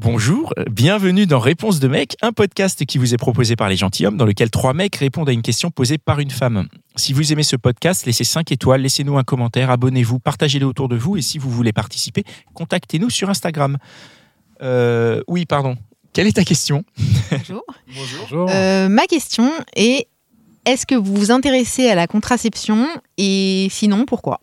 Bonjour, bienvenue dans Réponse de mec, un podcast qui vous est proposé par les gentilshommes dans lequel trois mecs répondent à une question posée par une femme. Si vous aimez ce podcast, laissez 5 étoiles, laissez-nous un commentaire, abonnez-vous, partagez-le autour de vous et si vous voulez participer, contactez-nous sur Instagram. Euh, oui, pardon. Quelle est ta question? Bonjour. Bonjour. Euh, ma question est est-ce que vous vous intéressez à la contraception? Et sinon pourquoi?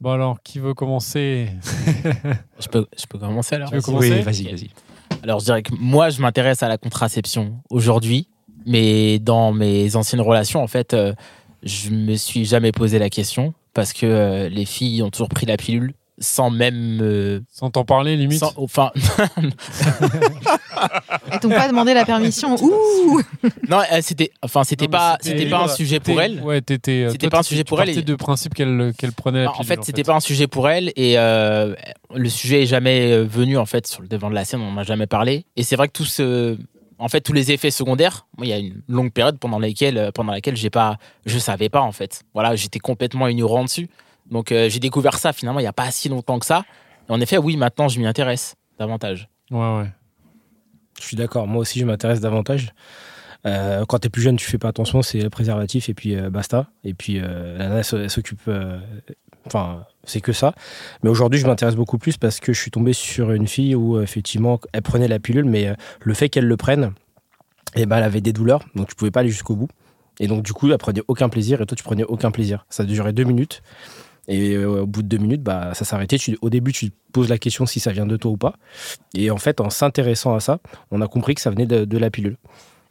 Bon alors, qui veut commencer Je peux, je peux commencer alors Tu veux commencer Oui, vas-y, vas-y. Alors je dirais que moi je m'intéresse à la contraception aujourd'hui, mais dans mes anciennes relations en fait, euh, je me suis jamais posé la question parce que euh, les filles ont toujours pris la pilule sans même, euh, Sans t'en parler, limite sans- enfin Elles t'ont pas demandé la permission Ouh non euh, c'était, enfin c'était pas, c'était pas un sujet pour elle. Ouais, t'étais. euh, C'était pas un sujet pour elle et- de principe qu'elle qu'elle prenait en fait, c'était pas un sujet pour elle et euh, le sujet est jamais euh, venu en fait sur le devant de la scène. On n'en a jamais parlé. Et c'est vrai que tout ce, en fait, tous les effets secondaires. Il y a une longue période pendant laquelle, euh, pendant laquelle j'ai pas, je savais pas en fait. Voilà, j'étais complètement ignorant dessus. Donc euh, j'ai découvert ça finalement il y a pas si longtemps que ça. Et en effet, oui, maintenant je m'y intéresse davantage. Ouais, ouais. Je suis d'accord, moi aussi je m'intéresse davantage. Euh, quand tu es plus jeune, tu fais pas attention, c'est le préservatif et puis euh, basta. Et puis euh, la nana s'occupe. Enfin, c'est que ça. Mais aujourd'hui, je m'intéresse beaucoup plus parce que je suis tombé sur une fille où effectivement elle prenait la pilule, mais le fait qu'elle le prenne, eh ben, elle avait des douleurs, donc tu pouvais pas aller jusqu'au bout. Et donc du coup, elle prenait aucun plaisir et toi tu prenais aucun plaisir. Ça durait deux minutes. Et euh, au bout de deux minutes, bah, ça s'arrêtait. Au début, tu te poses la question si ça vient de toi ou pas. Et en fait, en s'intéressant à ça, on a compris que ça venait de, la pilule.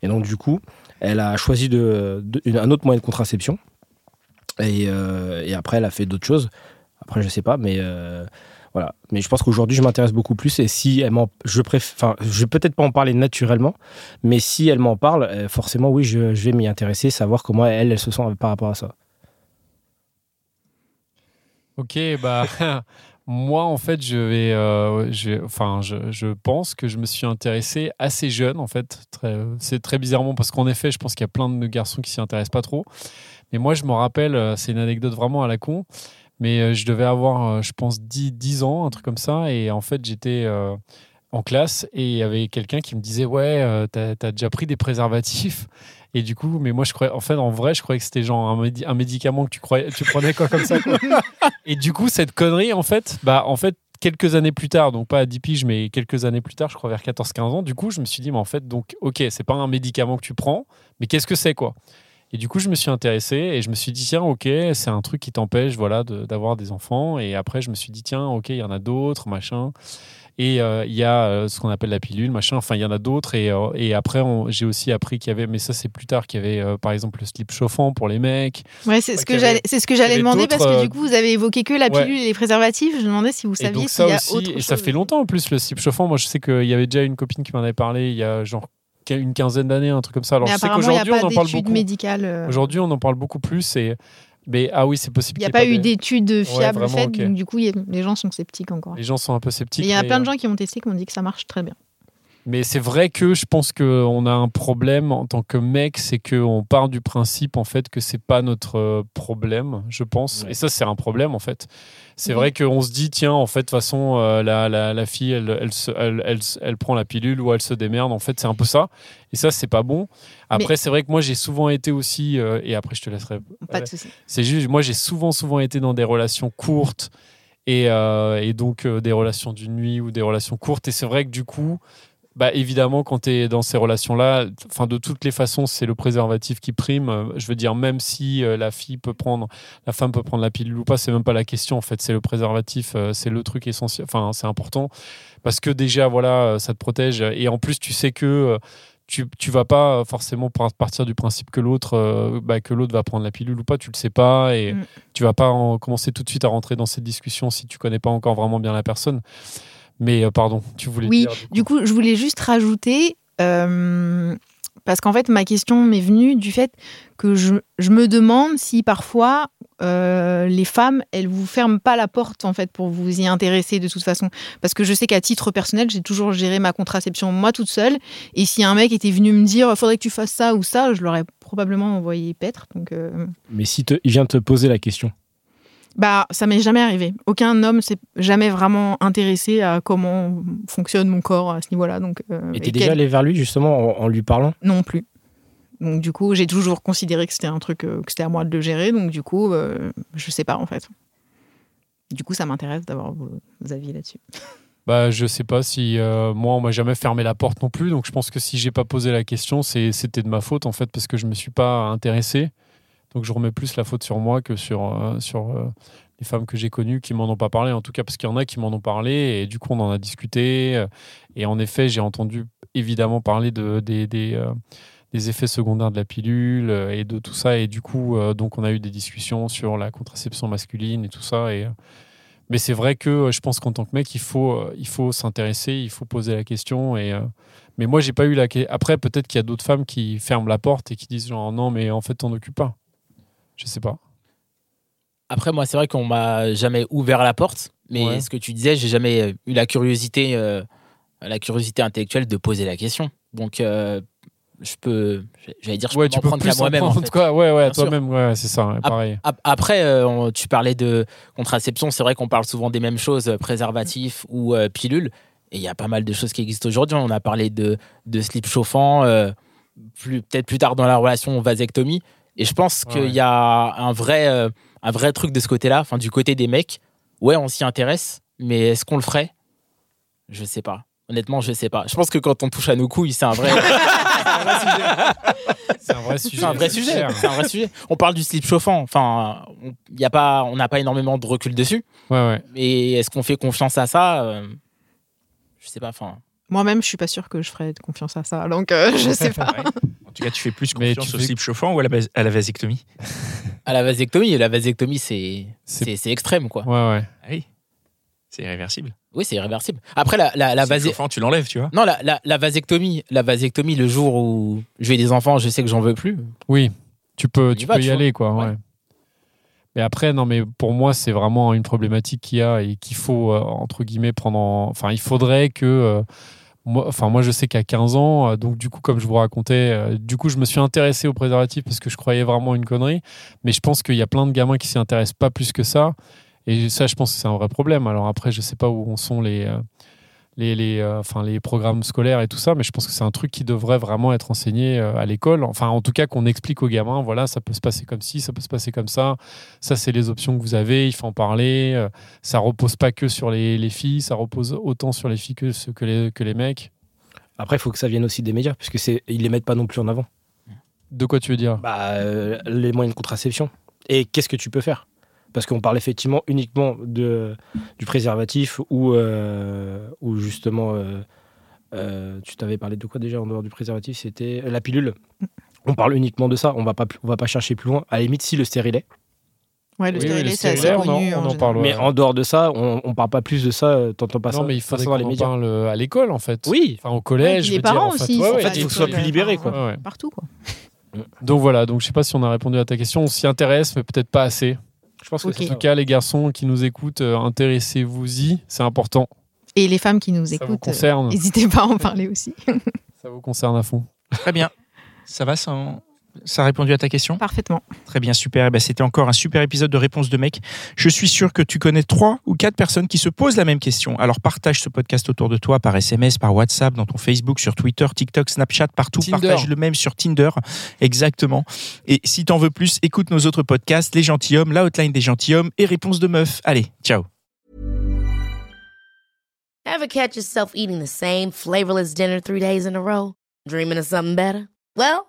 Et donc, du coup, elle a choisi un autre moyen de contraception. Et, euh, et après, elle a fait d'autres choses. Après, je sais pas, mais euh, voilà. Mais je pense qu'aujourd'hui, je m'intéresse beaucoup plus. Et si elle m'en, je préfère, je vais peut-être pas en parler naturellement, mais si elle m'en parle, forcément, oui, je, vais m'y intéresser, savoir comment elle se sent par rapport à ça. Ok, bah. Moi, en fait, je vais, euh, je- enfin, je, je pense que je me suis intéressé assez jeune, en fait. C'est très bizarrement parce qu'en effet, je pense qu'il y a plein de garçons qui s'y intéressent pas trop. Mais moi, je me rappelle, euh, c'est une anecdote vraiment à la con, mais euh, je devais avoir, je pense, 10, 10 ans, un truc comme ça. Et en fait, j'étais en classe et il y avait quelqu'un qui me disait Ouais, euh, t'as as déjà pris des préservatifs et du coup, mais moi, je croyais, en fait, en vrai, je croyais que c'était genre un, médi- un médicament que tu, croyais, tu prenais quoi comme ça. quoi. Et du coup, cette connerie, en fait, bah, en fait, quelques années plus tard, donc pas à 10 piges, mais quelques années plus tard, je crois vers 14-15 ans, du coup, je me suis dit, mais en fait, donc, ok, c'est pas un médicament que tu prends, mais qu'est-ce que c'est, quoi? Et du coup, je me suis intéressé et je me suis dit, tiens, ok, c'est un truc qui t'empêche, voilà, de- d'avoir des enfants. Et après, je me suis dit, tiens, ok, il y en a d'autres, machin. Et euh, il y a euh, ce qu'on appelle la pilule, machin. Enfin, il y en a d'autres. Et, euh, et après, j'ai aussi appris qu'il y avait, mais ça, c'est plus tard, qu'il y avait, par exemple, le slip chauffant pour les mecs. Ouais, c'est ce que j'allais, demander parce que du coup vous avez évoqué que la ouais. pilule et les préservatifs. Je me demandais si vous saviez s'il y a aussi, autre et ça fait longtemps en plus le slip chauffant. Moi, je sais qu'il y avait déjà une copine qui m'en avait parlé il y a genre une quinzaine d'années, un truc comme ça. Alors Mais je sais qu'aujourd'hui, on en parle beaucoup. Aujourd'hui, on en parle beaucoup plus. Et... Mais ah oui, c'est possible. Il n'y a pas eu des- d'études fiables faites, donc du coup, a- les gens sont sceptiques encore. Les gens sont un peu sceptiques. Il y a plein de euh, gens qui ont testé, qui ont dit que ça marche très bien. Mais c'est vrai que je pense qu'on a un problème en tant que mec, c'est qu'on part du principe en fait que c'est pas notre euh, problème, je pense. Ouais. Et ça, c'est un problème en fait. C'est Oui. vrai qu'on se dit, tiens, en fait, de toute façon, euh, la, la, la fille, elle, elle, se- elle, elle, elle prend la pilule ou elle se démerde. En fait, c'est un peu ça. Et ça, c'est pas bon. Après, c'est vrai que moi, j'ai souvent été aussi, euh, et après, je te laisserai. Pas de souci. C'est juste, moi, j'ai souvent, souvent été dans des relations courtes et, euh, et donc euh, des relations d'une nuit ou des relations courtes. Et c'est vrai que du coup, bah, évidemment, quand tu es dans ces relations-là, enfin, de toutes les façons, c'est le préservatif qui prime. Je veux dire, même si euh, la fille peut prendre, la femme peut prendre la pilule ou pas, c'est même pas la question. En fait, c'est le préservatif, euh, c'est le truc essentiel. Enfin, c'est important parce que déjà, voilà, euh, ça te protège. Et en plus, tu sais que. tu, tu vas pas forcément par- partir du principe que l'autre euh, bah, que l'autre va prendre la pilule ou pas, tu le sais pas et Mm. tu vas pas en- commencer tout de suite à rentrer dans cette discussion si tu connais pas encore vraiment bien la personne. Mais euh, pardon, tu voulais Oui, dire. du coup, je voulais juste rajouter, euh, parce qu'en fait, ma question m'est venue du fait que je, je me demande si parfois euh, les femmes, elles vous ferment pas la porte en fait pour vous y intéresser de toute façon. Parce que je sais qu'à titre personnel, j'ai toujours géré ma contraception moi toute seule. Et si un mec était venu me dire, faudrait que tu fasses ça ou ça, je l'aurais probablement envoyé paître. Donc, euh, Mais si te- il vient te poser la question, bah, ça m'est jamais arrivé. Aucun homme s'est jamais vraiment intéressé à comment fonctionne mon corps à ce niveau-là. Donc, euh, et t'es déjà quel- allé vers lui justement en, en lui parlant? Non plus. Donc du coup, j'ai toujours considéré que c'était un truc euh, que c'était à moi de le gérer. Donc du coup, euh, je sais pas en fait. Du coup, ça m'intéresse d'avoir vos, vos avis là-dessus. Bah, je sais pas si euh, moi on m'a jamais fermé la porte non plus, donc je pense que si j'ai pas posé la question, c'est c'était de ma faute en fait parce que je me suis pas intéressé. Donc je remets plus la faute sur moi que sur euh, sur euh, les femmes que j'ai connues qui m'en ont pas parlé en tout cas parce qu'il y en a qui m'en ont parlé et du coup on en a discuté euh, et en effet j'ai entendu évidemment parler de des des, des effets secondaires de la pilule et de tout ça et du coup donc on a eu des discussions sur la contraception masculine et tout ça et mais c'est vrai que je pense qu'en tant que mec, il faut, il faut s'intéresser, il faut poser la question. Et, mais moi, j'ai pas eu la. Après, peut-être qu'il y a d'autres femmes qui ferment la porte et qui disent genre non, mais en fait, t'en occupes pas. Je sais pas. Après, moi, c'est vrai qu'on m'a jamais ouvert la porte, mais Ouais. ce que tu disais, j'ai jamais euh, eu la curiosité, euh, la curiosité intellectuelle de poser la question. Donc, euh, je peux, j'allais dire, je ouais, peux tu peux prendre moi-même. en fait. quoi. Ouais, ouais, toi-même, ouais, c'est ça, Ah, pareil. Ap- Après, euh, tu parlais de contraception, c'est vrai qu'on parle souvent des mêmes choses, préservatifs ou pilules. Et il y a pas mal de choses qui existent aujourd'hui. On a parlé de, de slip chauffant, plus- peut-être plus tard dans la relation, vasectomie. Et je pense Ouais, qu'il y a un vrai, euh, un vrai truc de ce côté-là, enfin du côté des mecs. Ouais, on s'y intéresse, mais est-ce qu'on le ferait? Je sais pas. Honnêtement, je sais pas. Je pense que quand on touche à nos couilles, c'est un vrai, C'est un vrai sujet. c'est un vrai sujet. C'est un vrai sujet. On parle du slip chauffant. Enfin, on- il y a pas, on n'a pas énormément de recul dessus. Ouais, ouais. Mais est-ce qu'on fait confiance à ça? Euh, Je sais pas. Enfin, Moi-même, je suis pas sûre que je ferais confiance à ça. Donc euh, je sais pas. En tout cas, tu fais plus confiance tu au slip chauffant ou à la, bas- à la vasectomie à la vasectomie, la vasectomie, c'est C'est- c'est c'est extrême, quoi. Ouais, ouais. Ah Oui, c'est irréversible. Oui, c'est irréversible. Après, la, chauffant, tu l'enlèves, tu vois. Non, la, la, la vasectomie, la vasectomie, le jour où je vais des enfants, je sais que j'en veux plus. Oui, tu peux, y tu va, peux tu y vois. aller, quoi. Ouais. Ouais. Mais après, non, mais pour moi, c'est vraiment une problématique qu'il y a et qu'il faut, euh, entre guillemets, prendre en... Enfin, il faudrait que... euh, moi, enfin, moi, je sais qu'à 15 ans, euh, donc du coup, comme je vous racontais, euh, du coup, je me suis intéressé au préservatif parce que je croyais vraiment une connerie. Mais je pense qu'il y a plein de gamins qui s'y intéressent pas plus que ça. Et ça, je pense que c'est un vrai problème. Alors après, je sais pas où en sont les... les, les, euh, enfin, les programmes scolaires et tout ça, mais je pense que c'est un truc qui devrait vraiment être enseigné euh, à l'école. Enfin, en tout cas, qu'on explique aux gamins, voilà, ça peut se passer comme ci, ça peut se passer comme ça. Ça, c'est les options que vous avez, il faut en parler. Euh, ça repose pas que sur les, les filles, ça repose autant sur les filles que, que, les, que les mecs. Après, il faut que ça vienne aussi des médias, parce que c'est ils les mettent pas non plus en avant. De quoi tu veux dire? Bah, euh, les moyens de contraception. Et qu'est-ce que tu peux faire? Parce qu'on parle effectivement uniquement de, du préservatif ou, euh, ou justement, euh, euh, tu t'avais parlé de quoi déjà en dehors du préservatif? C'était la pilule. On parle uniquement de ça, on va pas, on va pas chercher plus loin. À la limite, si le stérilet. Ouais, le Oui, oui, stérilet, le c'est assez stérilet, on en- connu. on en général. parle, Ouais. Mais en dehors de ça, on, on parle pas plus de ça, t'entends pas ça? Non, mais il faudrait qu'on les en médias. parle à l'école, en fait. Oui, Enfin, au collège. Ouais, je les dire, parents en fait. aussi. Ouais, ouais. En fait, il faut que ce soit plus libéré, quoi. Partout, quoi. Donc voilà, donc je sais pas si on a répondu à ta question. On s'y intéresse, mais peut-être pas assez. Je pense que Ok. c'est En ça. tout cas, les garçons qui nous écoutent, euh, intéressez-vous-y, c'est important. Et les femmes qui nous Ça vous écoutent, euh, concerne. n'hésitez pas à en parler aussi. Ça vous concerne à fond. Très bien. Ça va, ça, ça a répondu à ta question Parfaitement. Très bien, super. Eh ben, C'était encore un super épisode de Réponse de mec. Je suis sûr que tu connais trois ou quatre personnes qui se posent la même question. Alors partage ce podcast autour de toi par SMS, par WhatsApp, dans ton Facebook, sur Twitter, TikTok, Snapchat, partout. Tinder. Partage le même sur Tinder. Exactement. Et si t'en veux plus, écoute nos autres podcasts, Les Gentilhommes, La Hotline des Gentilhommes et Réponse de Meuf. Allez, ciao. Ever catch yourself eating the same flavorless dinner three days in a row? Dreaming of something better? Well,